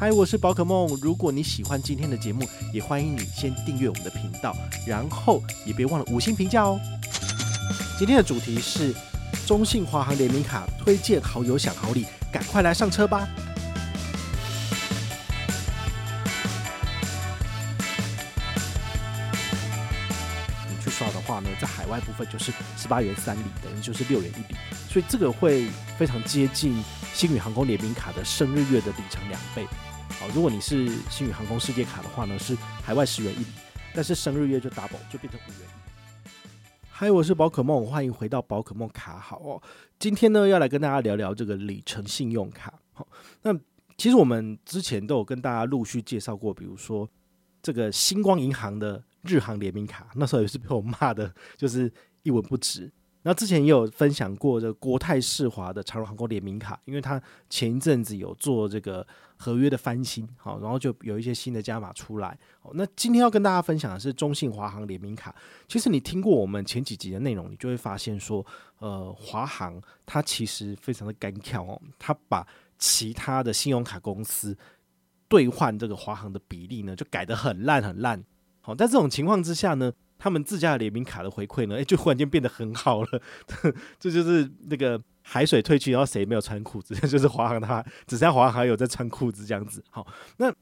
嗨，我是宝可梦。如果你喜欢今天的节目，也欢迎你先订阅我们的频道，然后也别忘了五星评价哦。今天的主题是中信华航联名卡推荐好友享好礼，赶快来上车吧！你去刷的话呢，在海外部分就是十八元三里，等于就是六元一里，所以这个会非常接近星宇航空联名卡的生日月的里程两倍。好，如果你是星宇航空世界卡的话呢，是海外十元一里，但是生日月就 double 就变成五元一。嗨，我是宝可梦，欢迎回到宝可梦卡好哦。今天呢，要来跟大家聊聊这个里程信用卡。好，那其实我们之前都有跟大家陆续介绍过，比如说这个星光银行的日航联名卡，那时候也是被我骂的，就是一文不值。那之前也有分享过这个国泰世华的长荣航空联名卡，因为它前一阵子有做这个合约的翻新，好，然后就有一些新的加码出来。好，那今天要跟大家分享的是中信华航联名卡。其实你听过我们前几集的内容，你就会发现说，呃，华航它其实非常的干巧哦，它把其他的信用卡公司兑换这个华航的比例呢，就改得很烂很烂。好，在这种情况之下呢，他们自家的联名卡的回馈呢，诶，就忽然间变得很好了。这就是那个海水退去，然后谁没有穿裤子？就是华航它只剩下华航有在穿裤子这样子。好，那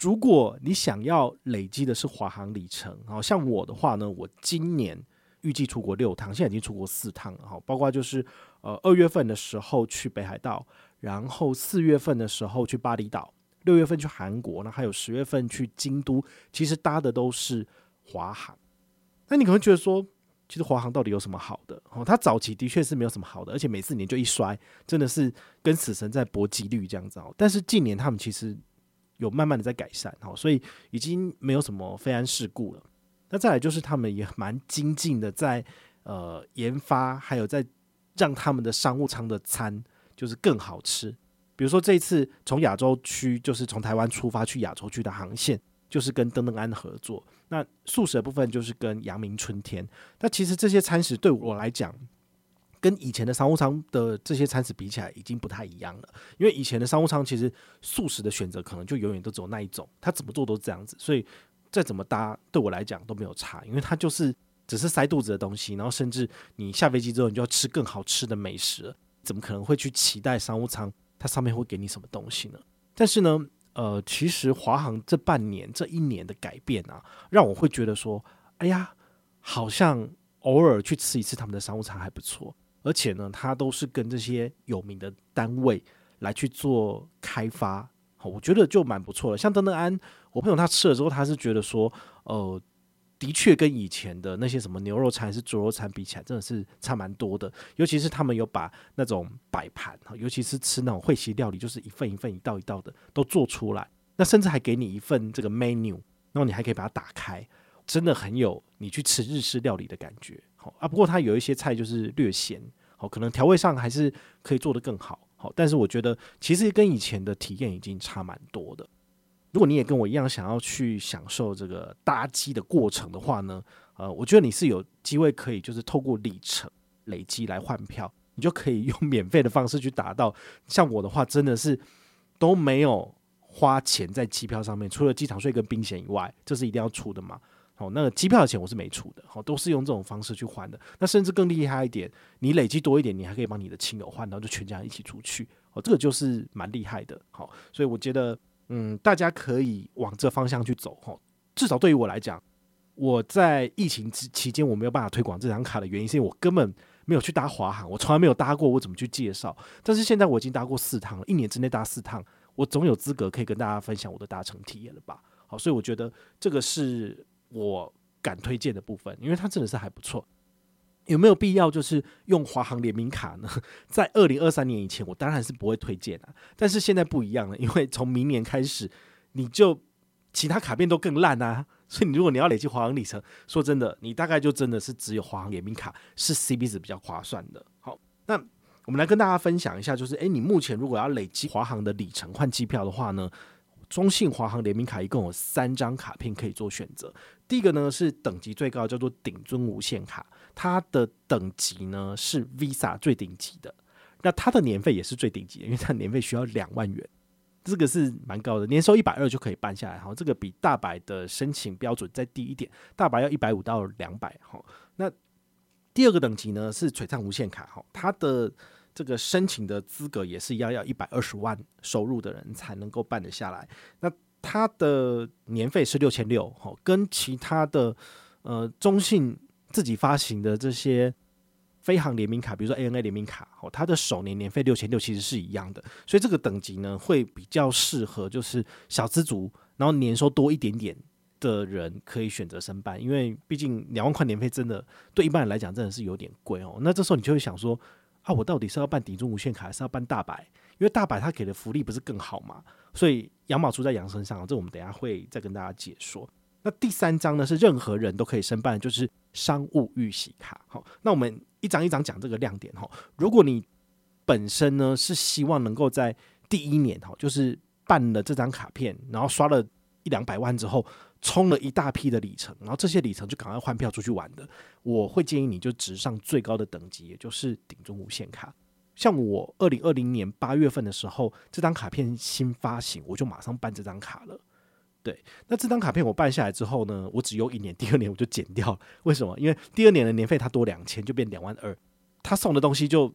如果你想要累积的是华航里程，好像我的话呢，我今年预计出国六趟，现在已经出国四趟了。好，包括就是呃二月份的时候去北海道，然后四月份的时候去巴厘岛，六月份去韩国，那还有十月份去京都，其实搭的都是华航。那你可能觉得说，其实华航到底有什么好的？哦，它早期的确是没有什么好的，而且每四年就一摔，真的是跟死神在搏机率这样子哦。但是近年他们其实有慢慢的在改善，哦，所以已经没有什么飞安事故了。那再来就是他们也蛮精进的在呃研发，还有在让他们的商务舱的餐就是更好吃。比如说这一次从亚洲区，就是从台湾出发去亚洲区的航线。就是跟登登安合作，那素食的部分就是跟阳明春天。那其实这些餐食对我来讲，跟以前的商务舱的这些餐食比起来，已经不太一样了。因为以前的商务舱其实素食的选择可能就永远都只有那一种，它怎么做都是这样子，所以再怎么搭对我来讲都没有差，因为它就是只是塞肚子的东西，然后甚至你下飞机之后你就要吃更好吃的美食，怎么可能会去期待商务舱它上面会给你什么东西呢？但是呢，呃，其实华航这半年、这一年的改变啊，让我会觉得说，哎呀，好像偶尔去吃一次他们的商务餐还不错，而且呢，他都是跟这些有名的单位来去做开发，好，我觉得就蛮不错的。像登登安，我朋友他吃了之后，他是觉得说，呃。的确，跟以前的那些什么牛肉餐是猪肉餐比起来，真的是差蛮多的。尤其是他们有把那种摆盘，尤其是吃那种会席料理，就是一份一份、一道一道的都做出来。那甚至还给你一份这个 menu，然后你还可以把它打开，真的很有你去吃日式料理的感觉。好啊，不过它有一些菜就是略咸，好，可能调味上还是可以做得更好。好，但是我觉得其实跟以前的体验已经差蛮多的。如果你也跟我一样想要去享受这个搭机的过程的话呢，呃，我觉得你是有机会可以就是透过里程累积来换票，你就可以用免费的方式去达到。像我的话，真的是都没有花钱在机票上面，除了机场税跟冰险以外，这是一定要出的嘛。好，那个机票的钱我是没出的，好，都是用这种方式去换的。那甚至更厉害一点，你累积多一点，你还可以帮你的亲友换，然后就全家一起出去。哦，这个就是蛮厉害的。好，所以我觉得。嗯，大家可以往这方向去走吼。至少对于我来讲，我在疫情之期间我没有办法推广这张卡的原因，是因为我根本没有去搭华航，我从来没有搭过，我怎么去介绍？但是现在我已经搭过四趟了，一年之内搭四趟，我总有资格可以跟大家分享我的搭乘体验了吧？好，所以我觉得这个是我敢推荐的部分，因为它真的是还不错。有没有必要就是用华航联名卡呢？在二零二三年以前，我当然是不会推荐的。但是现在不一样了，因为从明年开始，你就其他卡片都更烂啊。所以你，如果你要累积华航里程，说真的，你大概就真的是只有华航联名卡是 C B 值比较划算的。好，那我们来跟大家分享一下，就是诶，你目前如果要累积华航的里程换机票的话呢？中信华航联名卡一共有三张卡片可以做选择。第一个呢是等级最高，叫做顶尊无限卡，它的等级呢是 Visa 最顶级的，那它的年费也是最顶级的，因为它年费需要两万元。这个是蛮高的，年收一百二就可以办下来。哈，这个比大白的申请标准再低一点，大白要一百五到两百。哈，那第二个等级呢是璀璨无限卡。哈，它的这个申请的资格也是一样，要一百二十万收入的人才能够办得下来。那它的年费是六千六。哈，跟其他的呃中信自己发行的这些。飞航联名卡，比如说 ANA 联名卡，哦，它的首年年费六千六其实是一样的，所以这个等级呢会比较适合就是小资族，然后年收多一点点的人可以选择申办，因为毕竟两万块年费真的对一般人来讲真的是有点贵哦。那这时候你就会想说，啊，我到底是要办顶中无限卡，还是要办大白？因为大白它给的福利不是更好嘛？所以羊毛出在羊身上，这我们等下会再跟大家解说。那第三张呢是任何人都可以申办，就是商务预习卡。好，那我们。一张一张讲这个亮点哈，如果你本身呢是希望能够在第一年哈，就是办了这张卡片，然后刷了一两百万之后，充了一大批的里程，然后这些里程就赶快换票出去玩的，我会建议你就直上最高的等级，也就是顶中无限卡。像我二零二零年八月份的时候，这张卡片新发行，我就马上办这张卡了。对，那这张卡片我办下来之后呢，我只用一年，第二年我就剪掉。为什么？因为第二年的年费它多两千，就变两万二。他送的东西就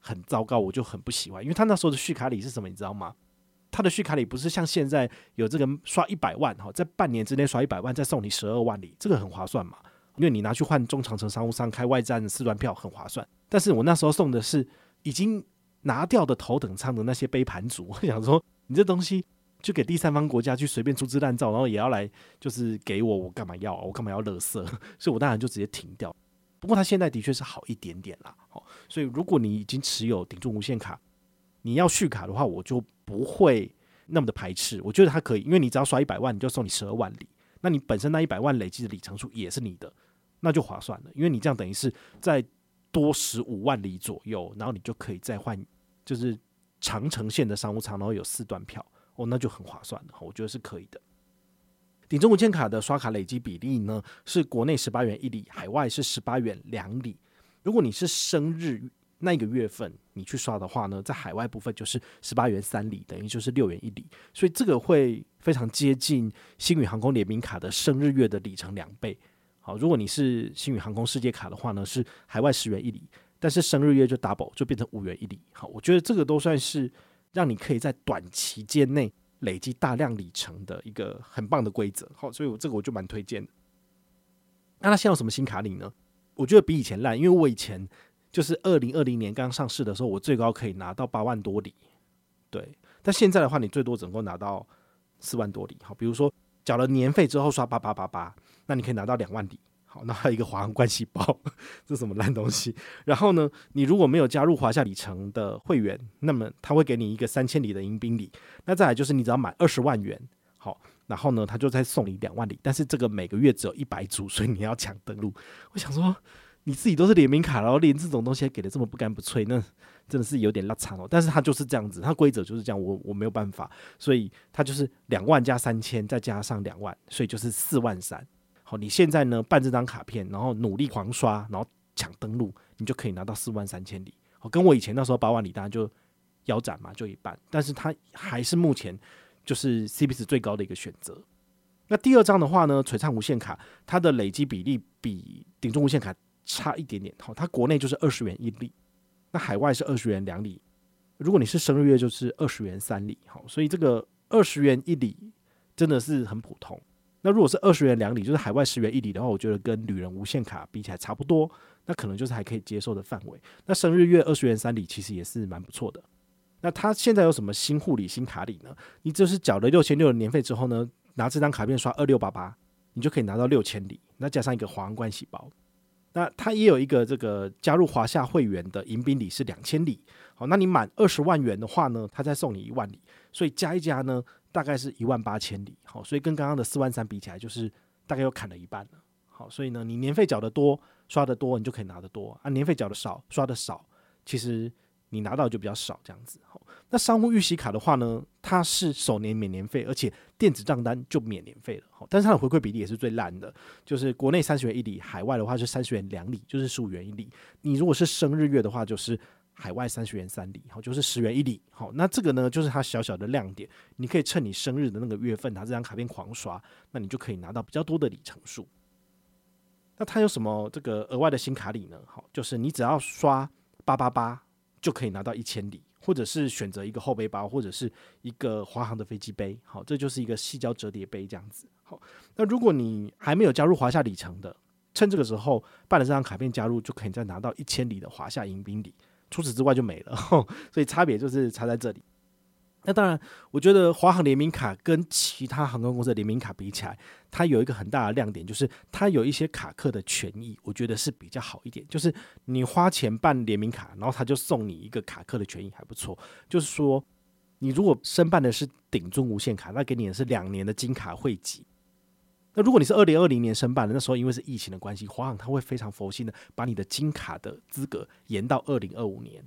很糟糕，我就很不喜欢。因为他那时候的续卡礼是什么，你知道吗？他的续卡礼不是像现在有这个刷一百万哈，在半年之内刷一百万再送你十二万里，这个很划算嘛。因为你拿去换中长程商务舱开外站四段票很划算。但是我那时候送的是已经拿掉的头等舱的那些杯盘组，我想说你这东西。就给第三方国家去随便粗制滥造，然后也要来就是给我，我干嘛要？我干嘛要乐色？所以我当然就直接停掉。不过他现在的确是好一点点啦，好，所以如果你已经持有顶住无限卡，你要续卡的话，我就不会那么的排斥。我觉得它可以，因为你只要刷一百万，你就送你十二万里，那你本身那一百万累积的里程数也是你的，那就划算了。因为你这样等于是再多十五万里左右，然后你就可以再换就是长城线的商务舱，然后有四段票。哦，那就很划算了，我觉得是可以的。顶中无限卡的刷卡累积比例呢，是国内十八元一里，海外是十八元两里。如果你是生日那个月份你去刷的话呢，在海外部分就是十八元三里，等于就是六元一里，所以这个会非常接近星宇航空联名卡的生日月的里程两倍。好，如果你是星宇航空世界卡的话呢，是海外十元一里，但是生日月就 double 就变成五元一里。好，我觉得这个都算是。让你可以在短期间内累积大量里程的一个很棒的规则，好，所以我这个我就蛮推荐。那它现在有什么新卡礼呢？我觉得比以前烂，因为我以前就是二零二零年刚上市的时候，我最高可以拿到八万多里，对。但现在的话，你最多只能够拿到四万多里，好，比如说缴了年费之后刷八八八八，那你可以拿到两万里。好，那还有一个华航关系包，这什么烂东西？然后呢，你如果没有加入华夏里程的会员，那么他会给你一个三千里的迎宾礼。那再来就是你只要买二十万元，好，然后呢，他就再送你两万里。但是这个每个月只有一百组，所以你要抢登录。我想说，你自己都是联名卡，然后连这种东西还给的这么不干不脆，那真的是有点拉惨哦。但是他就是这样子，他规则就是这样，我我没有办法，所以他就是两万加三千，再加上两万，所以就是四万三。好，你现在呢办这张卡片，然后努力狂刷，然后抢登录，你就可以拿到四万三千里。好，跟我以前那时候八万里当然就腰斩嘛，就一半。但是它还是目前就是 CP 值最高的一个选择。那第二张的话呢，璀璨无限卡，它的累积比例比顶中无限卡差一点点。好，它国内就是二十元一里，那海外是二十元两里。如果你是生日月，就是二十元三里。好，所以这个二十元一里真的是很普通。那如果是二十元两里，就是海外十元一里的话，我觉得跟旅人无限卡比起来差不多，那可能就是还可以接受的范围。那生日月二十元三里其实也是蛮不错的。那它现在有什么新护理新卡礼呢？你就是缴了六千六的年费之后呢，拿这张卡片刷二六八八，你就可以拿到六千里，那加上一个皇冠细胞。那它也有一个这个加入华夏会员的迎宾礼是两千里。好，那你满二十万元的话呢，它再送你一万里，所以加一加呢。大概是一万八千里，好，所以跟刚刚的四万三比起来，就是大概又砍了一半了。好，所以呢，你年费缴的多，刷的多，你就可以拿的多啊；年费缴的少，刷的少，其实你拿到就比较少这样子。好，那商务预习卡的话呢，它是首年免年费，而且电子账单就免年费了。好，但是它的回馈比例也是最烂的，就是国内三十元一里，海外的话是三十元两里，就是十五元一里。你如果是生日月的话，就是海外三十元三里，好，就是十元一里，好，那这个呢就是它小小的亮点，你可以趁你生日的那个月份拿这张卡片狂刷，那你就可以拿到比较多的里程数。那它有什么这个额外的新卡里呢？好，就是你只要刷八八八就可以拿到一千里，或者是选择一个后背包，或者是一个华航的飞机杯，好，这就是一个细胶折叠杯这样子。好，那如果你还没有加入华夏里程的，趁这个时候办了这张卡片加入，就可以再拿到一千里的华夏迎宾礼。除此之外就没了，所以差别就是差在这里。那当然，我觉得华航联名卡跟其他航空公司的联名卡比起来，它有一个很大的亮点，就是它有一些卡客的权益，我觉得是比较好一点。就是你花钱办联名卡，然后他就送你一个卡客的权益，还不错。就是说，你如果申办的是顶尊无限卡，那给你的是两年的金卡会籍。那如果你是二零二零年申办的，那时候因为是疫情的关系，华航他会非常佛心的把你的金卡的资格延到二零二五年，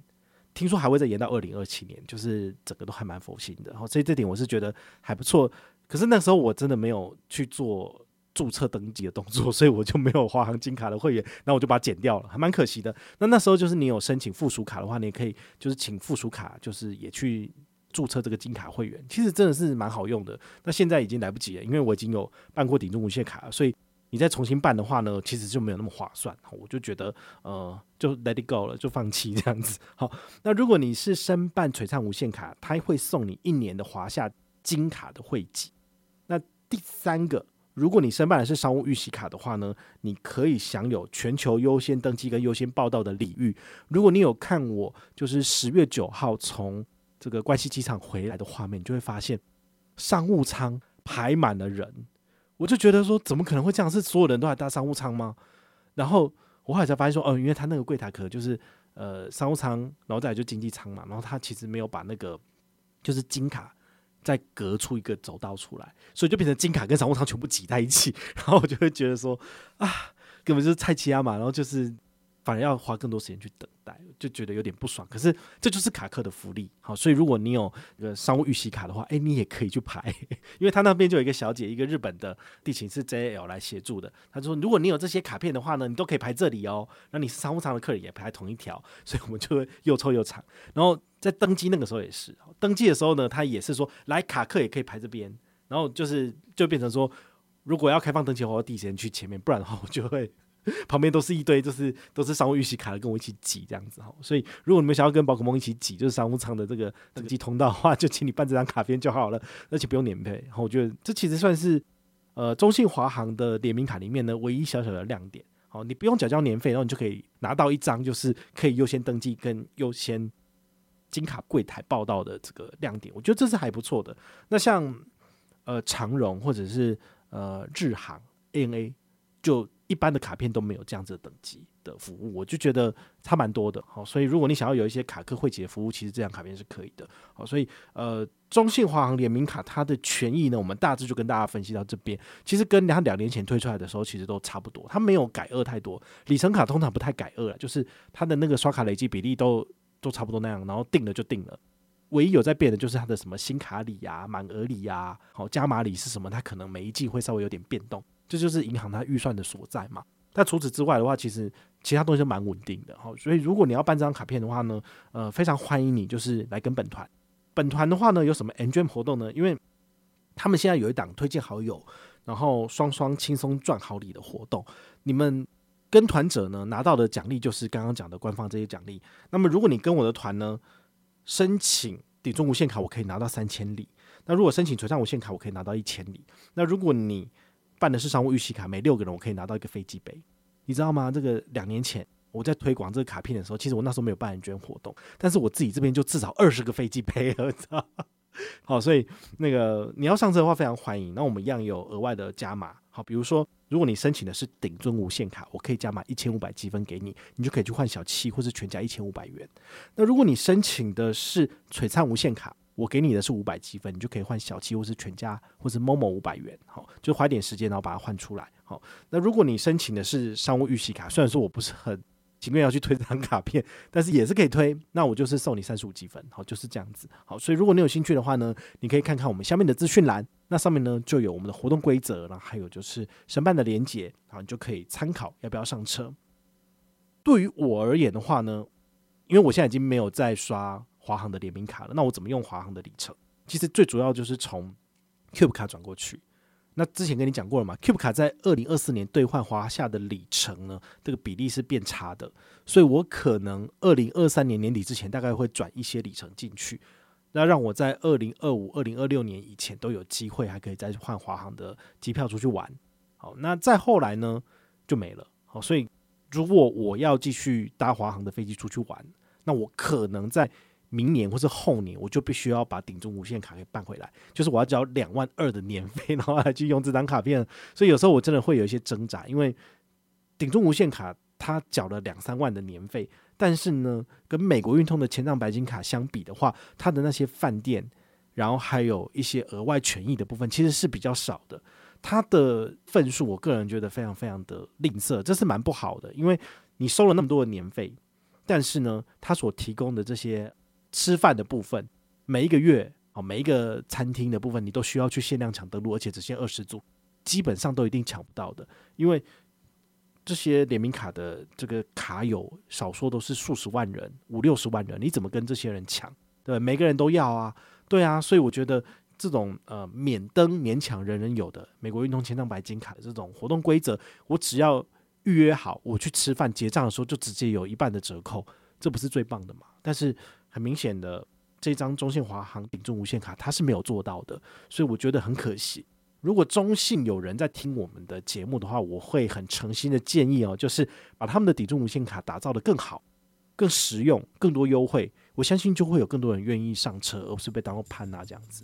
听说还会再延到二零二七年，就是整个都还蛮佛心的。然后所以这点我是觉得还不错。可是那时候我真的没有去做注册登记的动作，所以我就没有华航金卡的会员，那我就把它剪掉了，还蛮可惜的。那那时候就是你有申请附属卡的话，你也可以就是请附属卡，就是也去。注册这个金卡会员，其实真的是蛮好用的。那现在已经来不及了，因为我已经有办过顶中无限卡了，所以你再重新办的话呢，其实就没有那么划算。我就觉得，呃，就 let it go 了，就放弃 这样子。好，那如果你是申办璀璨无限卡，它会送你一年的华夏金卡的会籍。那第三个，如果你申办的是商务预习卡的话呢，你可以享有全球优先登机跟优先报到的礼遇。如果你有看我，就是十月九号从这个关西机场回来的画面，你就会发现商务舱排满了人，我就觉得说，怎么可能会这样？是所有人都来搭商务舱吗？然后我后来才发现说，哦，因为他那个柜台可能就是呃商务舱，然后再来就经济舱嘛，然后他其实没有把那个就是金卡再隔出一个走道出来，所以就变成金卡跟商务舱全部挤在一起，然后我就会觉得说，啊，根本就是菜鸡啊嘛，然后就是。反而要花更多时间去等待，就觉得有点不爽。可是这就是卡客的福利，好，所以如果你有个商务预习卡的话，诶，你也可以去排，因为他那边就有一个小姐，一个日本的地勤是 JL 来协助的。他说，如果你有这些卡片的话呢，你都可以排这里哦。那你是商务舱的客人也排同一条，所以我们就又臭又长。然后在登机那个时候也是，登机的时候呢，他也是说，来卡客也可以排这边。然后就是就变成说，如果要开放登机的话，我第一时间去前面，不然的话我就会。旁边都是一堆，就是都是商务预习卡的，跟我一起挤这样子哈。所以如果你们想要跟宝可梦一起挤，就是商务舱的这个登机通道的话，就请你办这张卡片就好了，而且不用年费。然后我觉得这其实算是呃中信华航的联名卡里面呢唯一小小的亮点。好，你不用缴交年费，然后你就可以拿到一张就是可以优先登记跟优先金卡柜台报到的这个亮点。我觉得这是还不错的。那像呃长荣或者是呃日航 ANA 就。一般的卡片都没有这样子的等级的服务，我就觉得差蛮多的。好，所以如果你想要有一些卡客会籍服务，其实这张卡片是可以的。好，所以呃，中信华航联名卡它的权益呢，我们大致就跟大家分析到这边。其实跟它两年前推出来的时候，其实都差不多，它没有改二太多。里程卡通常不太改额，就是它的那个刷卡累积比例都都差不多那样，然后定了就定了。唯一有在变的就是它的什么新卡礼呀、满额礼呀、好加码礼是什么，它可能每一季会稍微有点变动。这就是银行它预算的所在嘛。但除此之外的话，其实其他东西都蛮稳定的。哈，所以如果你要办这张卡片的话呢，呃，非常欢迎你，就是来跟本团。本团的话呢，有什么 Enjoy 活动呢？因为他们现在有一档推荐好友，然后双双轻松赚好礼的活动。你们跟团者呢，拿到的奖励就是刚刚讲的官方这些奖励。那么如果你跟我的团呢，申请顶中无限卡，我可以拿到三千里。那如果申请璀璨无限卡，我可以拿到一千里。那如果你办的是商务预习卡，每六个人我可以拿到一个飞机杯，你知道吗？这个两年前我在推广这个卡片的时候，其实我那时候没有办人捐活动，但是我自己这边就至少二十个飞机杯了，知道？好，所以那个你要上车的话，非常欢迎。那我们一样有额外的加码，好，比如说如果你申请的是顶尊无限卡，我可以加码一千五百积分给你，你就可以去换小七或是全家一千五百元。那如果你申请的是璀璨无限卡，我给你的是五百积分，你就可以换小七或是全家或是某某五百元，好，就花点时间然后把它换出来，好。那如果你申请的是商务预习卡，虽然说我不是很情愿要去推这张卡片，但是也是可以推，那我就是送你三十五积分，好，就是这样子，好。所以如果你有兴趣的话呢，你可以看看我们下面的资讯栏，那上面呢就有我们的活动规则，然后还有就是申办的连结，好，你就可以参考要不要上车。对于我而言的话呢，因为我现在已经没有再刷华航的联名卡了，那我怎么用华航的里程？其实最主要就是从 Cube 卡转过去。那之前跟你讲过了嘛，Cube 卡在二零二四年兑换华夏的里程呢，这个比例是变差的，所以我可能二零二三年年底之前大概会转一些里程进去，那让我在二零二五、二零二六年以前都有机会还可以再换华航的机票出去玩。好，那再后来呢就没了。好，所以如果我要继续搭华航的飞机出去玩，那我可能在。明年或是后年，我就必须要把顶中无限卡给办回来，就是我要交两万二的年费，然后来去用这张卡片。所以有时候我真的会有一些挣扎，因为顶中无限卡它缴了两三万的年费，但是呢，跟美国运通的千账白金卡相比的话，它的那些饭店，然后还有一些额外权益的部分，其实是比较少的。它的份数，我个人觉得非常非常的吝啬，这是蛮不好的，因为你收了那么多的年费，但是呢，它所提供的这些。吃饭的部分，每一个月哦，每一个餐厅的部分，你都需要去限量抢登录，而且只限二十组，基本上都一定抢不到的。因为这些联名卡的这个卡友，少说都是数十万人、五六十万人，你怎么跟这些人抢？对，每个人都要啊，对啊，所以我觉得这种呃免登勉强人人有的美国运动签帐白金卡的这种活动规则，我只要预约好，我去吃饭结账的时候就直接有一半的折扣，这不是最棒的吗？但是。很明显的，这张中信华航顶中无限卡它是没有做到的，所以我觉得很可惜。如果中信有人在听我们的节目的话，我会很诚心的建议哦，就是把他们的顶中无限卡打造的更好、更实用、更多优惠，我相信就会有更多人愿意上车，而不是被当做潘娜这样子。